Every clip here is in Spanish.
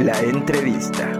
La entrevista.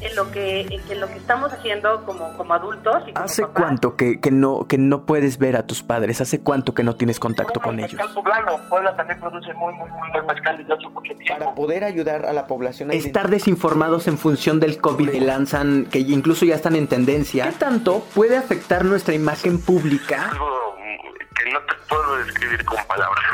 en lo que en lo que estamos haciendo como, como adultos y como ¿Hace papás. cuánto que, que no que no puedes ver a tus padres? ¿Hace cuánto que no tienes contacto con ellos? Poblano. Puebla también produce muy, muy, muy buen mezcal desde hace mucho tiempo. Para poder ayudar a la población a estar desinformados en función del COVID que lanzan, que incluso ya están en tendencia. ¿Qué tanto puede afectar nuestra imagen pública? Algo que no te puedo describir con palabras.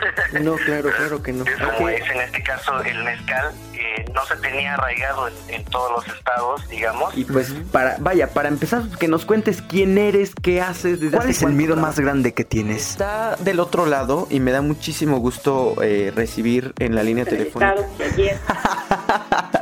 No, claro, claro que no. Es como Ok. es en este caso el mezcal, que no se tenía arraigado en, en todos los estados, digamos. Y pues para, vaya, para empezar, que nos cuentes quién eres, qué haces, desde ¿Cuál es el miedo más grande que tienes? Está del otro lado y me da muchísimo gusto eh, recibir en la línea telefónica.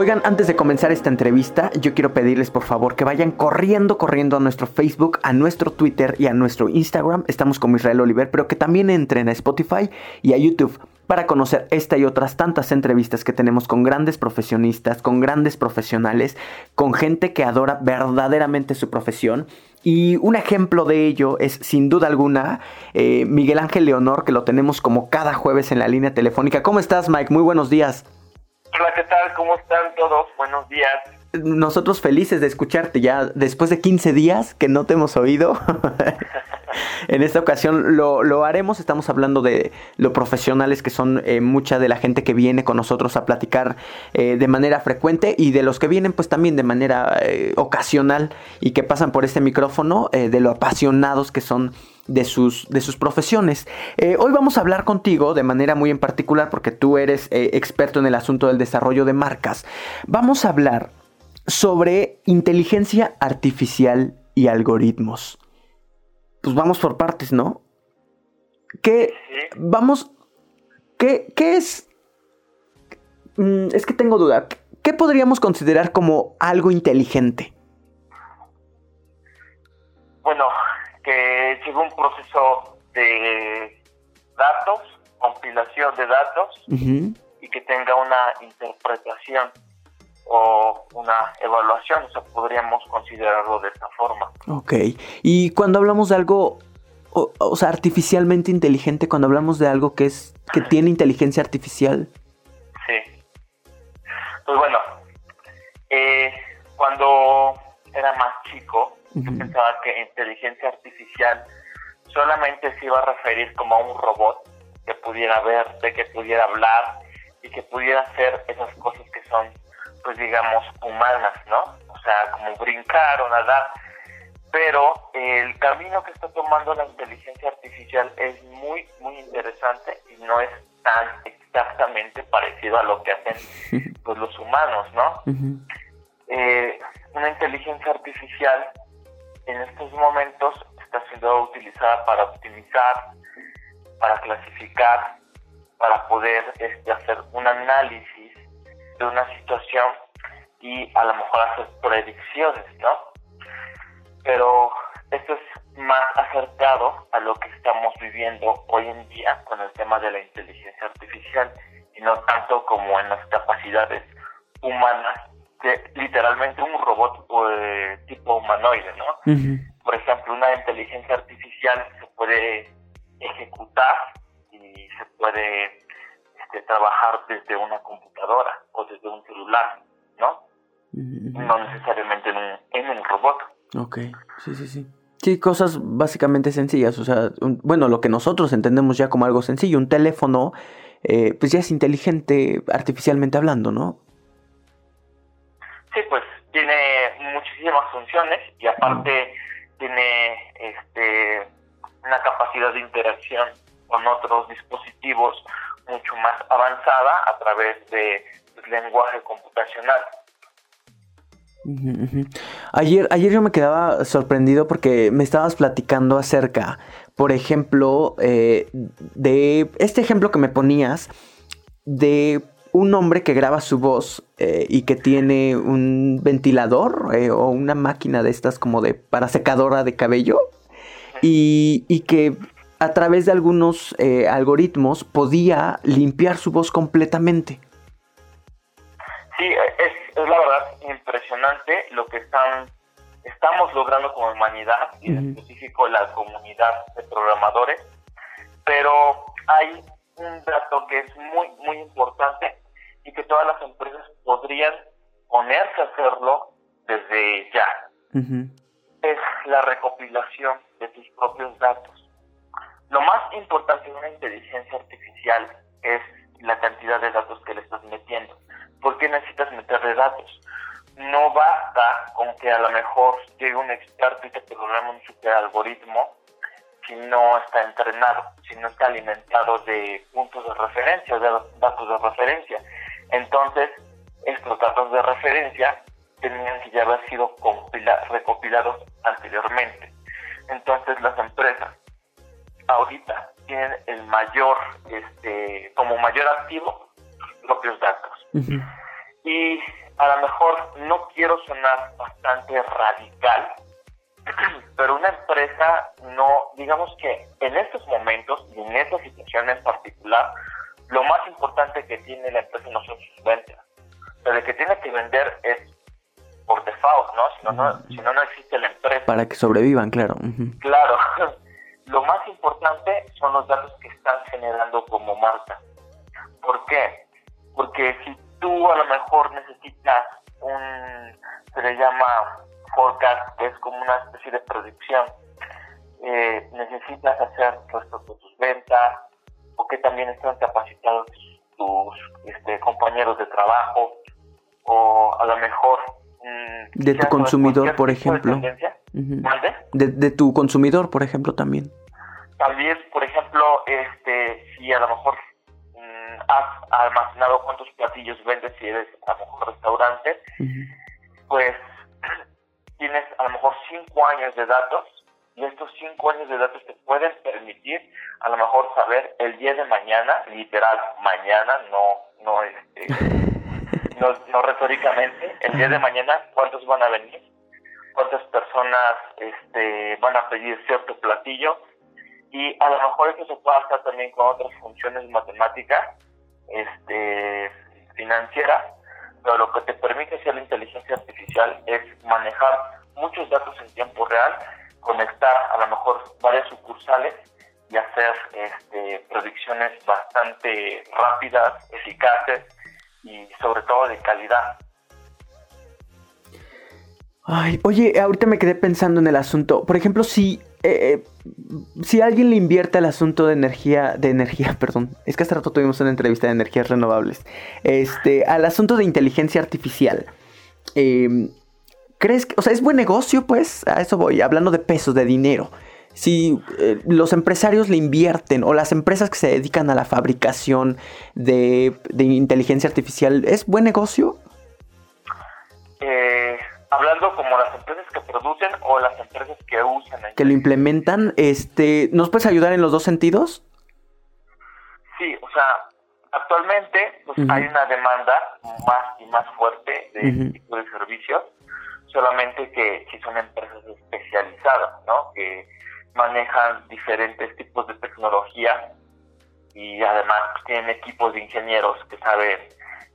Oigan, antes de comenzar esta entrevista, yo quiero pedirles por favor que vayan corriendo, corriendo a nuestro Facebook, a nuestro Twitter y a nuestro Instagram. Estamos como Israel Oliver, pero que también entren a Spotify y a YouTube para conocer esta y otras tantas entrevistas que tenemos con grandes profesionistas, con grandes profesionales, con gente que adora verdaderamente su profesión. Y un ejemplo de ello es, sin duda alguna, eh, Miguel Ángel Leonor, que lo tenemos como cada jueves en la línea telefónica. ¿Cómo estás, Mike? Muy buenos días. Hola, ¿qué tal? ¿Cómo están todos? Buenos días. nosotros felices de escucharte ya después de 15 días que no te hemos oído. en esta ocasión lo, lo haremos, estamos hablando de lo profesionales que son eh, mucha de la gente que viene con nosotros a platicar eh, de manera frecuente y de los que vienen pues también de manera eh, ocasional y que pasan por este micrófono, de lo apasionados que son de sus, de sus profesiones. Eh, hoy vamos a hablar contigo de manera muy en particular porque tú eres eh, experto en el asunto del desarrollo de marcas. Vamos a hablar sobre inteligencia artificial y algoritmos. Pues vamos por partes, ¿no? ¿Qué vamos? ¿Qué, qué es? Mm, es que tengo duda. ¿Qué podríamos considerar como algo inteligente? Bueno, que un proceso de datos, compilación de datos y que tenga una interpretación o una evaluación, o sea, podríamos considerarlo de esta forma. Ok. Y cuando hablamos de algo, o, o sea, artificialmente inteligente, cuando hablamos de algo que es que tiene inteligencia artificial. Sí. Pues bueno, eh, cuando era más chico, yo pensaba que inteligencia artificial solamente se iba a referir como a un robot que pudiera ver, de que pudiera hablar y que pudiera hacer esas cosas que son, pues digamos, humanas, ¿no? O sea, como brincar o nadar. Pero el camino que está tomando la inteligencia artificial es muy, muy interesante y no es tan exactamente parecido a lo que hacen pues, los humanos, ¿no? Eh, una inteligencia artificial en estos momentos está siendo utilizada para optimizar, para clasificar, para poder este, hacer un análisis de una situación y a lo mejor hacer predicciones, ¿no? Pero esto es más acercado a lo que estamos viviendo hoy en día con el tema de la inteligencia artificial y no tanto como en las capacidades humanas de literalmente un robot eh, tipo humanoide, ¿no? Por ejemplo, una inteligencia artificial se puede ejecutar y se puede este, trabajar desde una computadora o desde un celular, ¿no? No necesariamente en un, en un robot. Ok, sí, sí, sí. Sí, cosas básicamente sencillas, o sea, bueno, lo que nosotros entendemos ya como algo sencillo, un teléfono, eh, pues ya es inteligente artificialmente hablando, ¿no? Sí, pues tiene muchísimas funciones y aparte tiene este, una capacidad de interacción con otros dispositivos mucho más avanzada a través de pues, lenguaje computacional. Ayer, ayer yo me quedaba sorprendido porque me estabas platicando acerca, por ejemplo, eh, de este ejemplo que me ponías de un hombre que graba su voz eh, y que tiene un ventilador eh, o una máquina de estas como de para secadora de cabello y, y que a través de algunos algoritmos podía limpiar su voz completamente. Sí, es, es la verdad impresionante lo que están estamos logrando como humanidad y en específico la comunidad de programadores, pero hay un dato que es muy muy importante y que todas las empresas podrían ponerse a hacerlo desde ya. Es la recopilación de tus propios datos. Lo más importante de una inteligencia artificial es la cantidad de datos que le estás metiendo. ¿Por qué necesitas meterle datos? No basta con que a lo mejor llegue un experto y te programe un super algoritmo si no está entrenado, si no está alimentado de puntos de referencia, de datos de referencia. Entonces, estos datos de referencia tenían que ya haber sido recopilados anteriormente. Entonces, las empresas ahorita tienen el mayor, este, como mayor activo, sus propios datos. Y a lo mejor no quiero sonar bastante radical, pero una empresa no, digamos que en estos momentos y en esta situación en particular, lo más importante que tiene la empresa no son sus ventas. Pero el que tiene que vender es por default, ¿no? Si no, no, si no, no existe la empresa. Para que sobrevivan, claro. Claro. Lo más importante son los datos que están generando como marca. ¿Por qué? Porque si tú a lo mejor necesitas un, se le llama forecast, que es como una especie de predicción, eh, necesitas hacer respecto a tus ventas, que también están capacitados tus este, compañeros de trabajo, o a lo mejor... Mm, de tu consumidor, por ejemplo. De, de, tu consumidor, por ejemplo, también. También, por ejemplo, este, si a lo mejor has almacenado cuántos platillos vendes si eres a lo mejor restaurante, pues tienes a lo mejor cinco años de datos y estos cinco años de datos te pueden permitir a lo mejor saber el día de mañana, literal mañana, no, no este, no, no retóricamente, el día de mañana cuántos van a venir, cuántas personas este, van a pedir cierto platillo y a lo mejor eso se puede hacer también con otras funciones matemáticas este, financiera, pero lo que te permite hacer la inteligencia artificial es manejar muchos datos en tiempo real, conectar a lo mejor varias sucursales y hacer este, predicciones bastante rápidas, eficaces y sobre todo de calidad. Ay, oye, ahorita me quedé pensando en el asunto. Por ejemplo, si eh, si alguien le invierte al asunto de energía, de energía, perdón, es que hace rato tuvimos una entrevista de energías renovables, este, al asunto de inteligencia artificial, em, ¿crees que, o sea, es buen negocio, pues? A eso voy, hablando de pesos, de dinero. Si eh, los empresarios le invierten o las empresas que se dedican a la fabricación de, inteligencia artificial, ¿es buen negocio? Eh, hablando como las empresas que producen o las empresas que usan. Que lo implementan, este, ¿nos puedes ayudar en los dos sentidos? Sí, o sea, actualmente pues, hay una demanda más y más fuerte de este tipo de servicios, solamente que si son empresas especializadas, ¿no? Que manejan diferentes tipos de tecnología y además tienen equipos de ingenieros que saben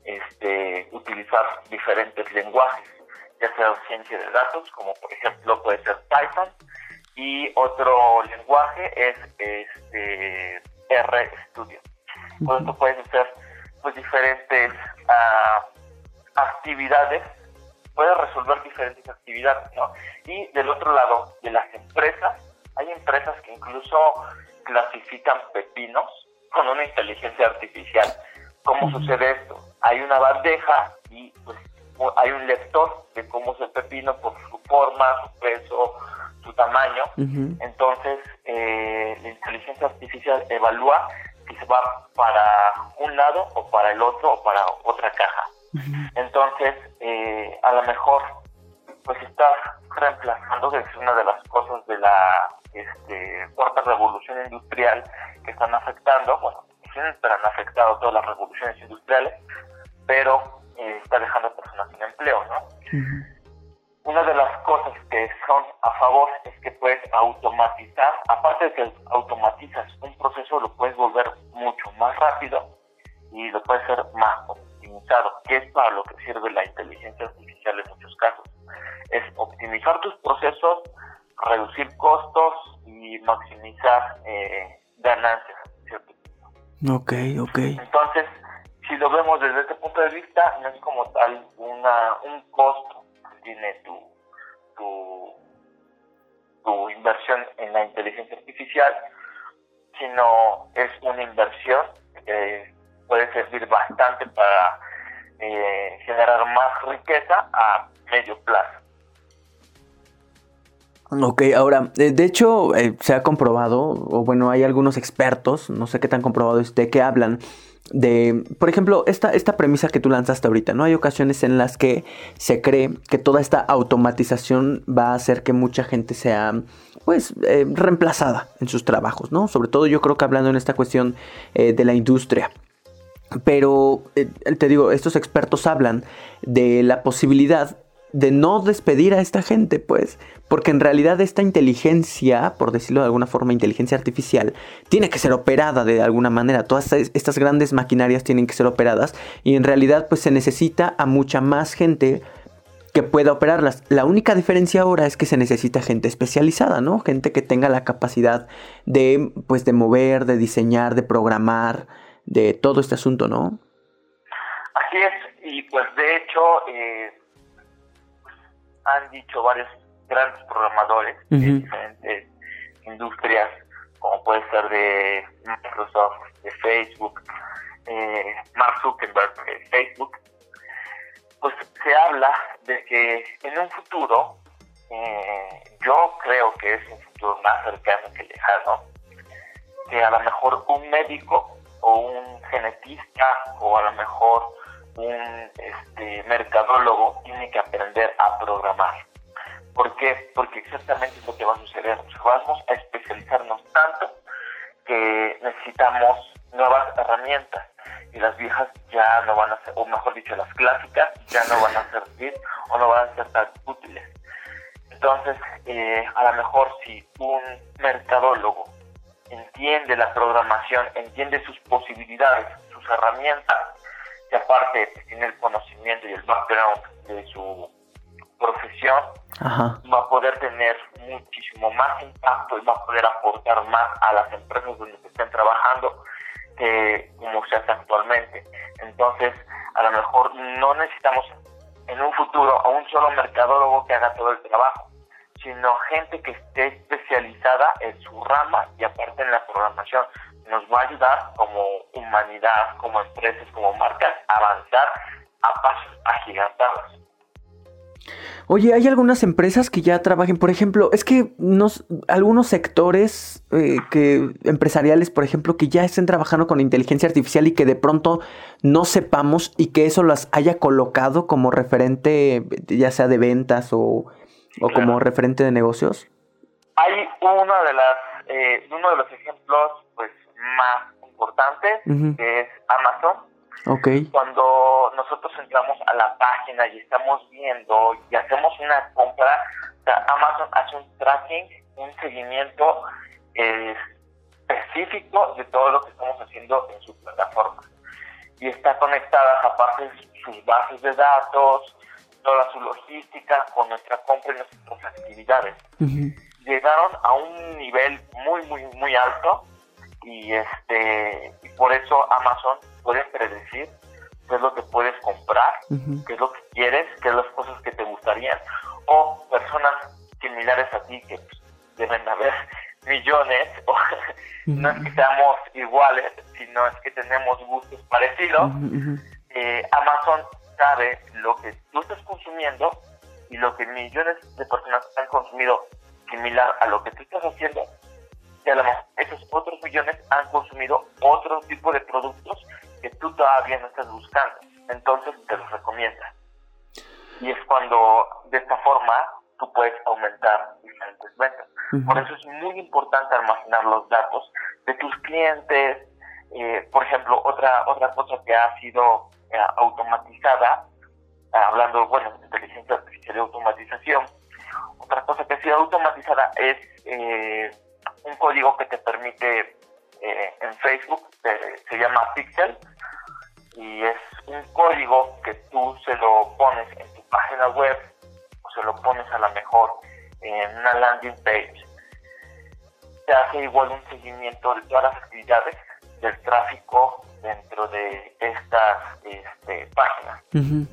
este, utilizar diferentes lenguajes ya sea ciencia de datos, como por ejemplo puede ser Python, y otro lenguaje es este RStudio. Con esto puedes hacer pues diferentes uh, actividades, puedes resolver diferentes actividades, ¿no? Y del otro lado, de las empresas, hay empresas que incluso clasifican pepinos con una inteligencia artificial. ¿Cómo sucede esto? Hay una bandeja y pues hay un lector de cómo es el pepino por su forma, su peso, su tamaño. Entonces, eh, la inteligencia artificial evalúa si se va para un lado o para el otro o para otra caja. Entonces, eh, a lo mejor, pues estás reemplazando, que es una de las cosas de la este, cuarta revolución industrial que están afectando, bueno, siempre han afectado todas las revoluciones industriales, pero eh, está dejando personas sin empleo, ¿no? Una de las cosas que son a favor es que puedes automatizar, aparte de que automatizas un proceso, lo puedes volver mucho más rápido y lo puedes hacer más optimizado, que es para lo que sirve la inteligencia artificial en muchos casos. Es optimizar tus procesos, reducir costos y maximizar eh, ganancias. ¿cierto? Ok, ok. Entonces, si lo vemos desde este punto de vista, no es como tal una, un costo que tiene tu, tu, tu inversión en la inteligencia artificial, sino es una inversión que puede servir bastante para eh, generar más riqueza a medio plazo. Ok, ahora, eh, de hecho, eh, se ha comprobado, o bueno, hay algunos expertos, no sé qué tan comprobado esté, que hablan de, por ejemplo, esta, esta premisa que tú lanzaste ahorita, ¿no? Hay ocasiones en las que se cree que toda esta automatización va a hacer que mucha gente sea, pues, eh, reemplazada en sus trabajos, ¿no? Sobre todo yo creo que hablando en esta cuestión eh, de la industria. Pero, eh, te digo, estos expertos hablan de la posibilidad de no despedir a esta gente, pues, porque en realidad esta inteligencia, por decirlo de alguna forma, inteligencia artificial, tiene que ser operada de alguna manera. Todas estas grandes maquinarias tienen que ser operadas y en realidad pues se necesita a mucha más gente que pueda operarlas. La única diferencia ahora es que se necesita gente especializada, ¿no? Gente que tenga la capacidad de, pues, de mover, de diseñar, de programar, de todo este asunto, ¿no? Así es, y pues de hecho... Eh han dicho varios grandes programadores de diferentes industrias, como puede ser de Microsoft, de Facebook, eh, Mark Zuckerberg de Facebook, pues se habla de que en un futuro, eh, yo creo que es un futuro más cercano que lejano, que a lo mejor un médico o un genetista o a lo mejor un este, mercadólogo tiene que aprender a programar. ¿Por qué? Porque exactamente es lo que va a suceder. Vamos a especializarnos tanto que necesitamos nuevas herramientas y las viejas ya no van a ser, o mejor dicho, las clásicas ya no van a servir o no van a ser tan útiles. Entonces, eh, a lo mejor si un mercadólogo entiende la programación, entiende sus posibilidades, sus herramientas, y aparte tiene el conocimiento y el background de su profesión, va a poder tener muchísimo más impacto y va a poder aportar más a las empresas donde se estén trabajando que como se hace actualmente. Entonces, a lo mejor no necesitamos en un futuro a un solo mercadólogo que haga todo el trabajo, sino gente que esté especializada en su rama y aparte en la programación nos va a ayudar como humanidad, como empresas, como marcas, a avanzar a pasos agigantados. Oye, hay algunas empresas que ya trabajen, por ejemplo, es que nos, algunos sectores eh, que empresariales, por ejemplo, que ya estén trabajando con inteligencia artificial y que de pronto no sepamos y que eso las haya colocado como referente, ya sea de ventas o, o como referente de negocios. Hay una de las, eh, uno de los ejemplos, pues, más importantes, que es Amazon Okay. Cuando nosotros entramos a la página y estamos viendo y hacemos una compra, Amazon hace un tracking, un seguimiento eh, específico de todo lo que estamos haciendo en su plataforma. Y está conectada aparte sus bases de datos, toda su logística con nuestra compra y nuestras actividades. Llegaron a un nivel muy, muy, muy alto y este y por eso Amazon puede predecir qué es lo que puedes comprar, qué es lo que quieres, qué es las cosas que te gustarían. O personas similares a ti que pues, deben haber millones o no es que seamos iguales sino es que tenemos gustos parecidos. Eh, Amazon sabe lo que tú estás consumiendo y lo que millones de personas han consumido similar a lo que tú estás haciendo y a lo mejor esos otros millones han consumido otro tipo de productos que tú todavía no estás buscando. Entonces te los recomienda. Y es cuando de esta forma tú puedes aumentar diferentes ventas. Por eso es muy importante almacenar los datos de tus clientes. Eh, por ejemplo, otra, otra cosa que ha sido eh, automatizada, hablando, bueno, de inteligencia artificial y automatización, otra cosa que ha sido automatizada es eh, un código que te permite eh, en Facebook, se llama Pixel, y es un código que tú se lo pones en tu página web o se lo pones a la mejor en una landing page. Te hace igual un seguimiento de todas las actividades del tráfico dentro de estas este, páginas.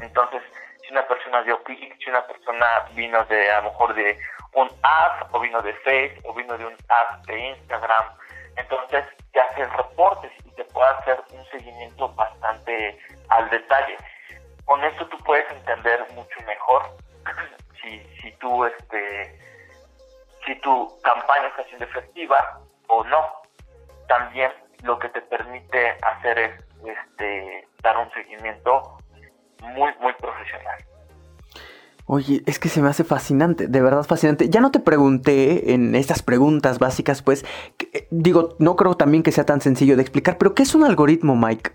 Entonces, si una persona dio clic, si una persona vino de a lo mejor de un ad o vino de Facebook o vino de un ad de Instagram, entonces te hace reportes y te puede hacer un seguimiento bastante al detalle. Con esto tú puedes entender mucho mejor si, si tú este si tu campaña está siendo efectiva o no. También lo que te permite hacer es este dar un seguimiento muy muy profesional. Oye, es que se me hace fascinante, de verdad fascinante. Ya no te pregunté en estas preguntas básicas, pues, eh, digo, no creo también que sea tan sencillo de explicar, pero ¿qué es un algoritmo, Mike?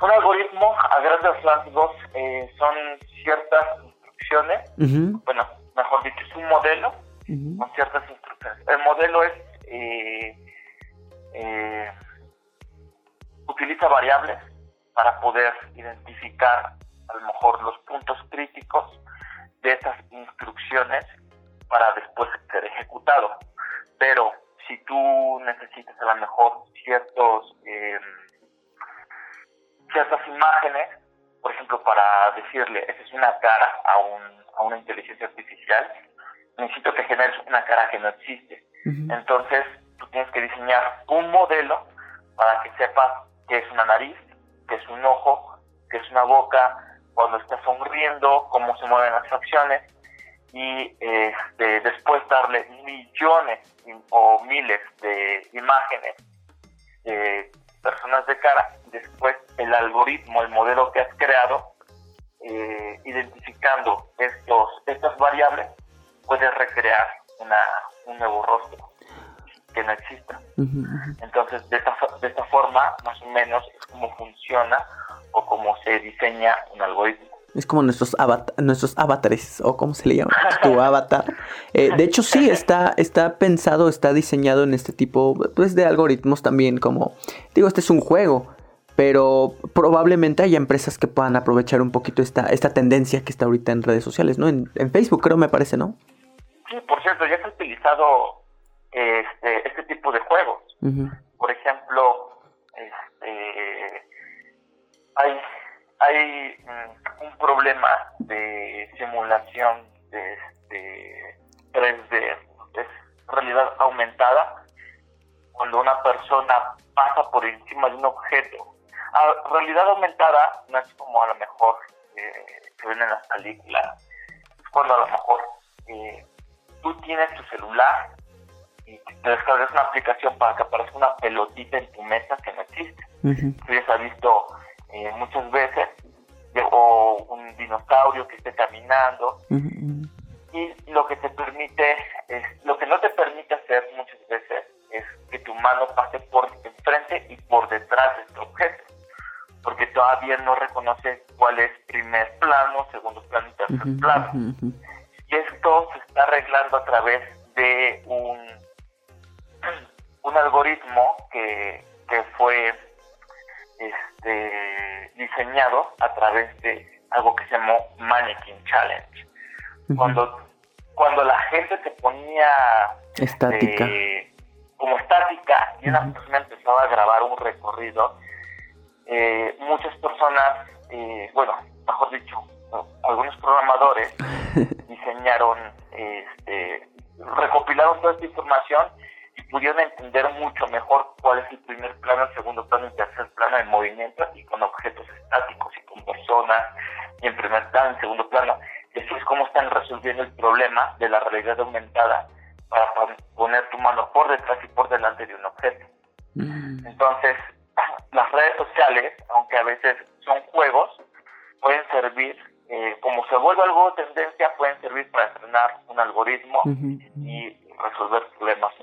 Un algoritmo, a grandes rasgos, eh, son ciertas instrucciones, bueno, mejor dicho, es un modelo con ciertas instrucciones. El modelo es, eh, utiliza variables para poder identificar a lo mejor los puntos críticos de esas instrucciones para después ser ejecutado. Pero si tú necesitas a lo mejor ciertos em, ciertas imágenes, por ejemplo, para decirle, esa es una cara a, un, a una inteligencia artificial, necesito que generes una cara que no existe. Entonces, tú tienes que diseñar un modelo para que sepas que es una nariz, que es un ojo, que es una boca, cuando está sonriendo, cómo se mueven las facciones y este, después darle millones o miles de imágenes de personas de cara, después el algoritmo, el modelo que has creado, eh, identificando estos, estas variables, puede recrear una, un nuevo rostro que no exista. Entonces, de esta, de esta forma, más o menos, es como funciona o cómo se diseña un algoritmo. Es como nuestros, nuestros avatares, o cómo se le llama, tu avatar. Eh, de hecho, sí, está, está pensado, está diseñado en este tipo pues, de algoritmos también, como, digo, este es un juego, pero probablemente haya empresas que puedan aprovechar un poquito esta, esta tendencia que está ahorita en redes sociales, ¿no? En, Facebook, creo, me parece, ¿no? Sí, por cierto, ya se ha utilizado este, este tipo de juegos. Por ejemplo, este hay, hay mm, un problema de simulación de, 3D, es realidad aumentada, cuando una persona pasa por encima de un objeto. realidad aumentada no es como a lo mejor eh, que ven en las películas, es cuando a lo mejor eh, tú tienes tu celular y te descargas una aplicación para que aparezca una pelotita en tu mesa que no existe. Tú ya has visto eh, muchas veces, o un dinosaurio que esté caminando, y lo que te permite, es, lo que no te permite hacer muchas veces es que tu mano pase por enfrente y por detrás de este objeto, porque todavía no reconoce cuál es primer plano, segundo plano y tercer plano. Y esto se está arreglando a través de un, un algoritmo que, que fue este, diseñado a través de algo que se llamó Mannequin Challenge. Cuando cuando la gente se ponía estática. este, como estática y una persona empezaba a grabar un recorrido eh, muchas personas eh, bueno mejor dicho algunos programadores diseñaron este, recopilaron toda esta información y pudieron entender mucho mejor cuál es el primer plano, el segundo plano y el tercer plano en movimiento y con objetos estáticos y con personas y en primer plano, en segundo plano eso es cómo están resolviendo el problema de la realidad aumentada para poner tu mano por detrás y por delante de un objeto. Mm. Entonces, las redes sociales, aunque a veces son juegos, pueden servir, eh, como se vuelve algo de tendencia, pueden servir para entrenar un algoritmo y resolver problemas.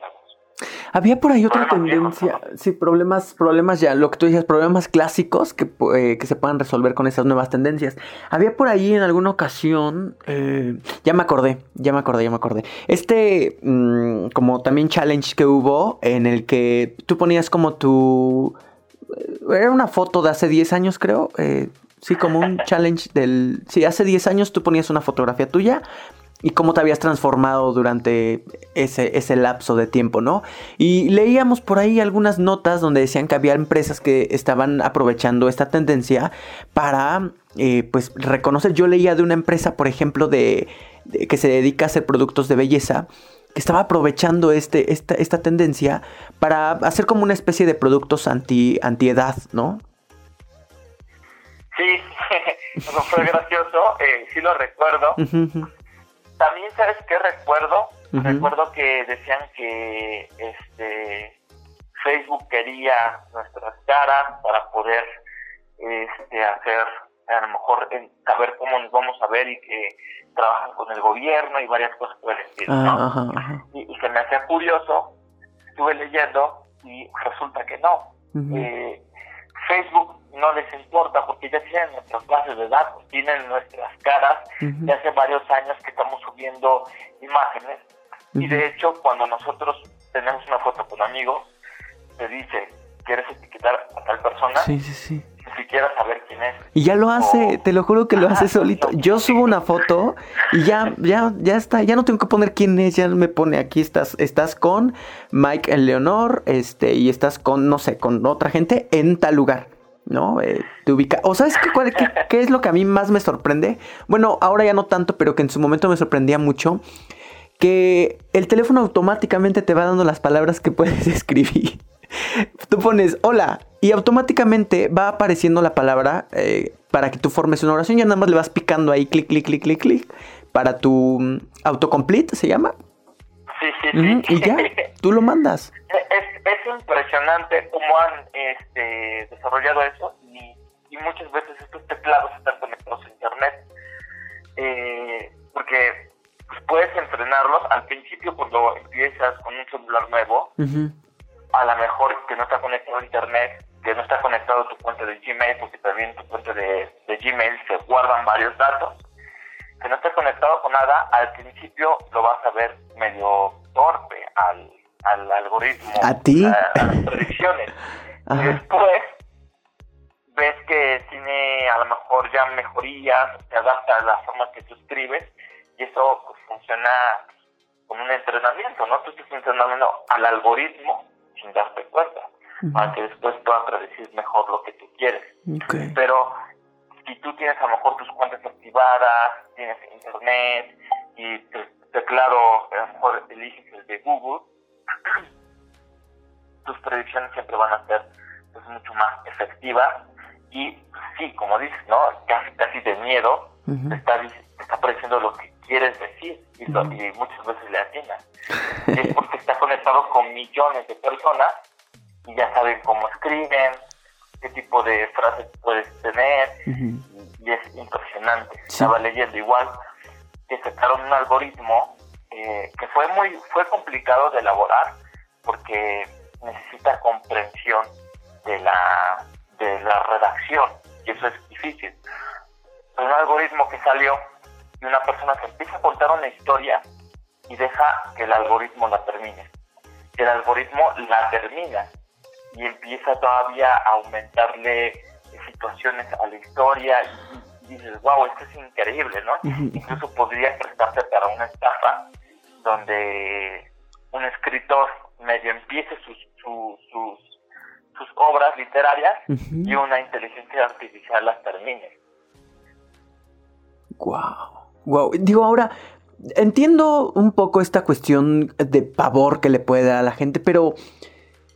Había por ahí otra tendencia, sí, problemas, problemas ya, lo que tú dices, problemas clásicos que, eh, que se puedan resolver con esas nuevas tendencias. Había por ahí en alguna ocasión, eh, ya me acordé, ya me acordé, ya me acordé. Este, mm, como también challenge que hubo en el que tú ponías como tu... Eh, era una foto de hace 10 años creo, sí, como un challenge del... Sí, hace 10 años tú ponías una fotografía tuya y cómo te habías transformado durante ese, ese lapso de tiempo, ¿no? Y leíamos por ahí algunas notas donde decían que había empresas que estaban aprovechando esta tendencia para, eh, pues, reconocer. Yo leía de una empresa, por ejemplo, de, que se dedica a hacer productos de belleza, que estaba aprovechando este, esta, esta tendencia para hacer como una especie de productos anti, antiedad, ¿no? Sí, eso fue gracioso, eh, sí lo recuerdo. También, ¿sabes qué recuerdo? Recuerdo que decían que este Facebook quería nuestras caras para poder este, hacer, a lo mejor, saber cómo nos vamos a ver y que trabajan con el gobierno y varias cosas por el estilo, ¿no? Y, que me hacía curioso, estuve leyendo y resulta que no. eh, Facebook no les importa porque ya tienen nuestras bases de datos, tienen nuestras caras, ya hace varios años que estamos subiendo imágenes y de hecho cuando nosotros tenemos una foto con amigos, te dice, ¿quieres etiquetar a tal persona? Sí, sí, sí. Siquiera saber quién es. Y ya lo hace, te lo juro que lo hace solito. Yo subo una foto y ya, ya, ya está, ya no tengo que poner quién es, ya me pone aquí estás, estás con Mike Leonor, este, y estás con, no sé, con otra gente en tal lugar. ¿no? Eh, te ubica. ¿O sabes qué, qué, es lo que a mí más me sorprende? Bueno, ahora ya no tanto, pero que en su momento me sorprendía mucho. Que el teléfono automáticamente te va dando las palabras que puedes escribir. Tú pones hola y automáticamente va apareciendo la palabra eh, para que tú formes una oración. Ya nada más le vas picando ahí, clic, clic, clic, clic, clic. Para tu mm, autocomplete, ¿se llama? Sí, sí, sí. y ya, tú lo mandas. Es, es impresionante cómo han este, desarrollado eso y, y, muchas veces estos teclados están conectados a internet. Eh, porque pues, puedes entrenarlos al principio cuando empiezas con un celular nuevo, a lo mejor que no está conectado a internet, que no está conectado a tu cuenta de Gmail, porque también en tu cuenta de, de Gmail se guardan varios datos que no esté conectado con nada, al principio lo vas a ver medio torpe al, al algoritmo, a ti, a, las predicciones. después ves que tiene a lo mejor ya mejorías, se adapta a la forma que tú escribes y eso pues, funciona como un entrenamiento, ¿no? Tú estás entrenando al algoritmo sin darte cuenta, para que después pueda predecir mejor lo que tú quieres. Pero si tú tienes a lo mejor tus cuentas activadas, tienes internet y te, teclado a lo mejor eliges el de Google, tus predicciones siempre van a ser pues, mucho más efectivas. Y sí, como dices, ¿no? Casi, casi de miedo, te, está, está pareciendo lo que quieres decir y, muchas veces le atina. es porque está conectado con millones de personas y ya saben cómo escriben, qué tipo de frases puedes tener y es impresionante. Estaba leyendo igual que sacaron un algoritmo eh, que fue muy fue complicado de elaborar porque necesita comprensión de la de la redacción y eso es difícil. un algoritmo que salió y una persona que empieza a contar una historia y deja que el algoritmo la termine. El algoritmo la termina y empieza todavía a aumentarle situaciones a la historia y, dices, wow, esto es increíble, ¿no? Incluso podría prestarse para una estafa donde un escritor medio empiece sus, sus, sus obras literarias y una inteligencia artificial las termine. Wow. Wow. Digo, ahora, entiendo un poco esta cuestión de pavor que le puede dar a la gente, pero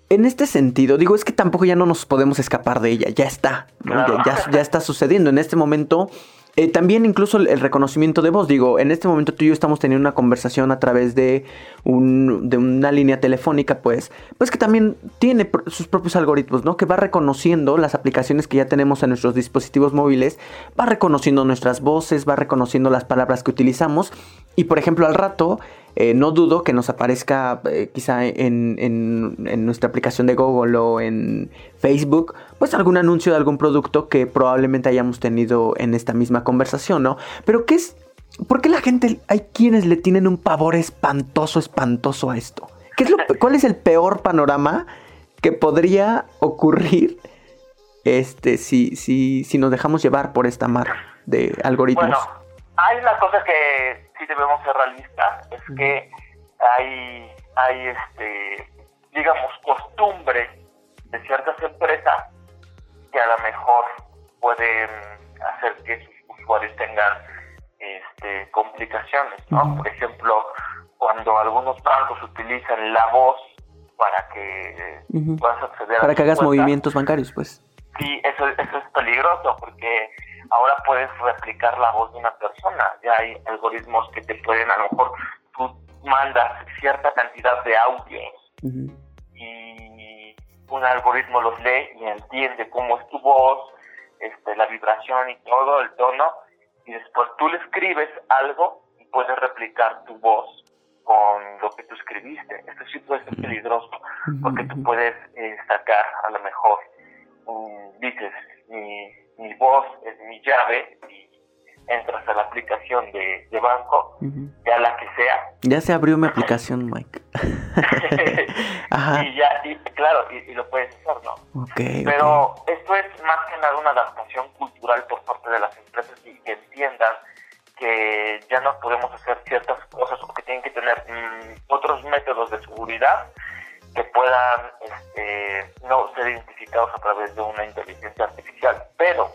en este sentido, digo, es que tampoco ya no nos podemos escapar de ella, ya está, ya, está sucediendo. En este momento, eh, también incluso el, reconocimiento de voz, digo, en este momento tú y yo estamos teniendo una conversación a través de, un, de una línea telefónica, pues, pues que también tiene sus propios algoritmos, ¿no? Que va reconociendo las aplicaciones que ya tenemos en nuestros dispositivos móviles, va reconociendo nuestras voces, va reconociendo las palabras que utilizamos y, por ejemplo, al rato eh, no dudo que nos aparezca eh, quizá en, nuestra aplicación de Google o en Facebook, pues algún anuncio de algún producto que probablemente hayamos tenido en esta misma conversación, ¿no? Pero ¿qué es? ¿Por qué la gente, hay quienes le tienen un pavor espantoso, espantoso a esto? ¿Qué es lo, ¿Cuál es el peor panorama que podría ocurrir este, si, si, si nos dejamos llevar por esta mar de algoritmos? Bueno, hay una cosa que sí debemos ser realistas, es que hay, hay este, digamos, costumbre de ciertas empresas que a lo mejor pueden hacer que sus usuarios tengan este, complicaciones, ¿no? Por ejemplo, cuando algunos bancos utilizan la voz para que puedas acceder para que hagas movimientos bancarios, pues. Sí, eso, eso es peligroso porque ahora puedes replicar la voz de una persona. Ya hay algoritmos que te pueden, a lo mejor tú mandas cierta cantidad de audios y un algoritmo los lee y entiende cómo es tu voz, este, la vibración y todo, el tono, y después tú le escribes algo y puedes replicar tu voz con lo que tú escribiste. Esto sí puede ser peligroso porque tú puedes eh, sacar a lo mejor, dices, mi mi voz es mi llave y entras a la aplicación de, banco, ya la que sea. Ya se abrió mi aplicación, Mike. Y ya, claro, y, lo puedes hacer, ¿no? Pero esto es más que nada una adaptación cultural por parte de las empresas y que entiendan que ya no podemos hacer ciertas cosas o que tienen que tener mm, otros métodos de seguridad puedan este, no ser identificados a través de una inteligencia artificial. Pero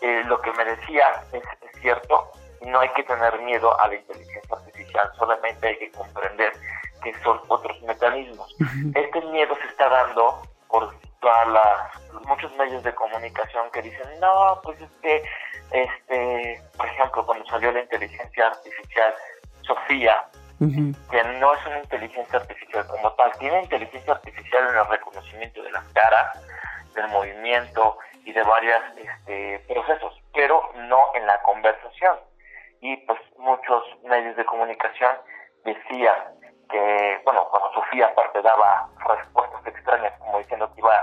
eh, lo que me decía es, cierto, no hay que tener miedo a la inteligencia artificial, solamente hay que comprender que son otros mecanismos. Este miedo se está dando por todas las, muchos medios de comunicación que dicen, no, pues es que, este, por ejemplo, cuando salió la inteligencia artificial, Sofía, que no es una inteligencia artificial como tal, tiene inteligencia artificial en el reconocimiento de las caras, del movimiento y de varios este, procesos, pero no en la conversación. Y pues muchos medios de comunicación decían que, bueno, cuando Sofía aparte daba respuestas extrañas, como diciendo que iba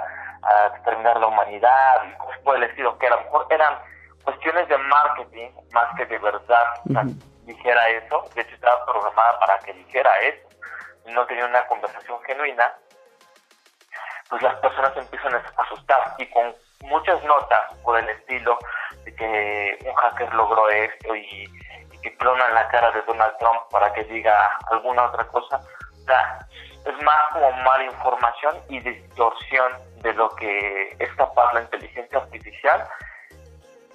a exterminar la humanidad y cosas por el estilo, que a lo mejor eran cuestiones de marketing más que de verdad dijera eso, de hecho estaba programada para que dijera eso, no tenía una conversación genuina, pues las personas empiezan a asustar y con muchas notas por el estilo de que un hacker logró esto y, que clonan la cara de Donald Trump para que diga alguna otra cosa. O sea, es más como mala información y distorsión de lo que es capaz la inteligencia artificial,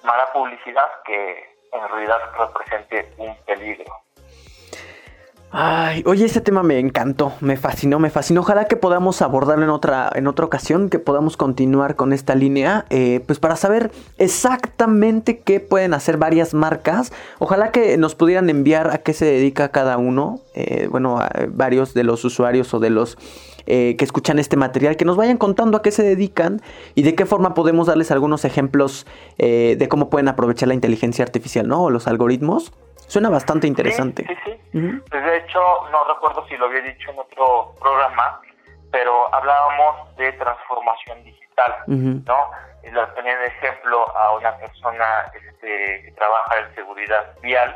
mala publicidad que en realidad represente un peligro. Ay, oye, ese tema me encantó, me fascinó, me fascinó. Ojalá que podamos abordarlo en otra, en otra ocasión, que podamos continuar con esta línea, eh, pues para saber exactamente qué pueden hacer varias marcas. Ojalá que nos pudieran enviar a qué se dedica cada uno, eh, bueno, varios de los usuarios o de los eh, que escuchan este material, que nos vayan contando a qué se dedican y de qué forma podemos darles algunos ejemplos de cómo pueden aprovechar la inteligencia artificial, ¿no? O los algoritmos. Suena bastante interesante. Sí, sí, sí. Pues, de hecho, no recuerdo si lo había dicho en otro programa, pero hablábamos de transformación digital, ¿no? Y le ponía de ejemplo a una persona este, que trabaja en seguridad vial,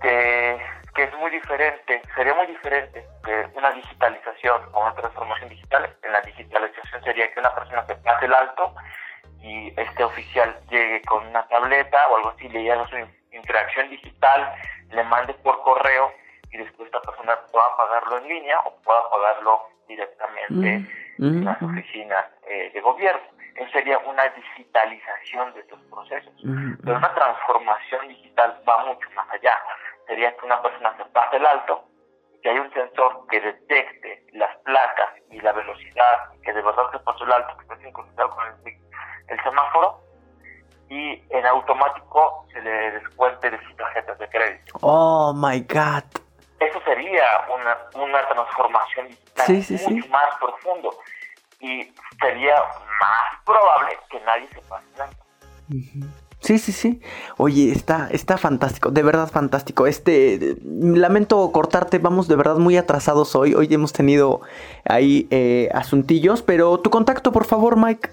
que, que es muy diferente, sería muy diferente que una digitalización o una transformación digital. En la digitalización sería que una persona se pase el alto y este oficial llegue con una tableta o algo así, le haga su interacción digital, le mande por correo y después esta persona pueda pagarlo en línea o pueda pagarlo directamente mm, en las mm, mm. oficinas eh, de gobierno. Eso sería una digitalización de estos procesos. Pero una transformación digital va mucho más allá. Sería que una persona se pase el alto, que hay un sensor que detecte las placas y la velocidad, que de verdad se pasó el alto, que está sincronizado con el, el semáforo, y en automático se le descuente de sus tarjetas de crédito. Oh my God. Eso sería una, una transformación digital mucho más profundo y sería más probable que nadie se pase nada. Sí, sí, sí. Oye, está, está fantástico, de verdad fantástico. Este, lamento cortarte, vamos de verdad muy atrasados hoy. Hoy hemos tenido ahí eh, asuntillos, pero tu contacto, por favor, Mike.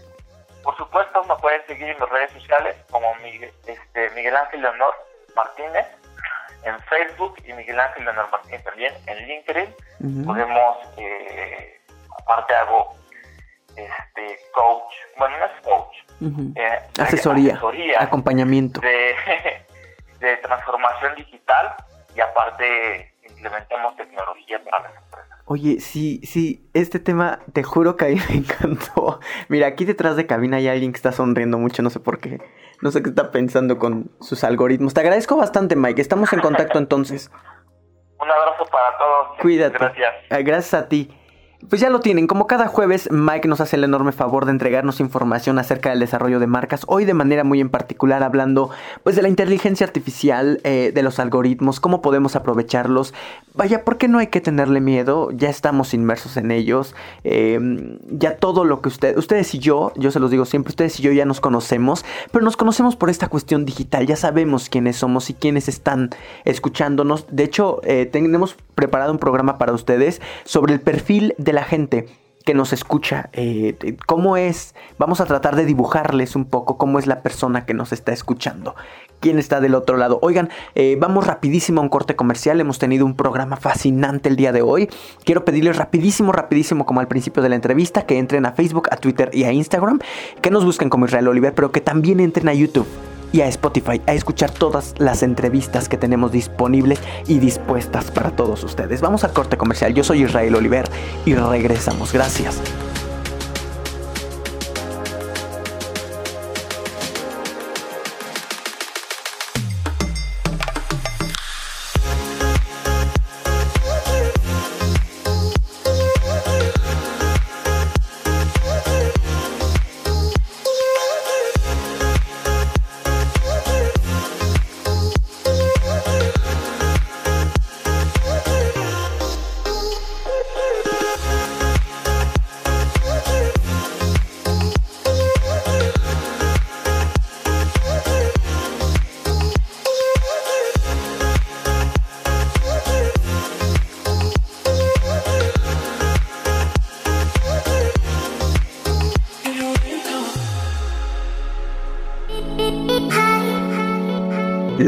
Por supuesto, me pueden seguir en las redes sociales como Miguel, este, Miguel Ángel Leonor Martínez en Facebook y Miguel Ángel Leonor Martínez también en LinkedIn. Podemos, eh, aparte hago este coach, bueno, no es coach, eh, asesoría, acompañamiento de, de transformación digital y aparte implementamos tecnología para las empresas. Oye, sí, sí, este tema te juro que a mí me encantó. Mira, aquí detrás de cabina hay alguien que está sonriendo mucho, no sé por qué. No sé qué está pensando con sus algoritmos. Te agradezco bastante, Mike. Estamos en contacto entonces. Un abrazo para todos. Cuídate. Gracias. Gracias a ti. Pues ya lo tienen, como cada jueves Mike nos hace el enorme favor de entregarnos información acerca del desarrollo de marcas, hoy de manera muy en particular hablando pues de la inteligencia artificial, eh, de los algoritmos, cómo podemos aprovecharlos. Vaya, ¿por qué no hay que tenerle miedo? Ya estamos inmersos en ellos, em, ya todo lo que usted, ustedes y yo, yo se los digo siempre, ustedes y yo ya nos conocemos, pero nos conocemos por esta cuestión digital, ya sabemos quiénes somos y quiénes están escuchándonos. De hecho, eh, tenemos preparado un programa para ustedes sobre el perfil de la gente que nos escucha, eh, cómo es, vamos a tratar de dibujarles un poco cómo es la persona que nos está escuchando, quién está del otro lado. Oigan, eh, vamos rapidísimo a un corte comercial, hemos tenido un programa fascinante el día de hoy. Quiero pedirles rapidísimo, rapidísimo, como al principio de la entrevista, que entren a Facebook, a Twitter y a Instagram, que nos busquen como Israel Oliver, pero que también entren a YouTube y a Spotify a escuchar todas las entrevistas que tenemos disponibles y dispuestas para todos ustedes. Vamos al corte comercial. Yo soy Israel Oliver y regresamos. Gracias.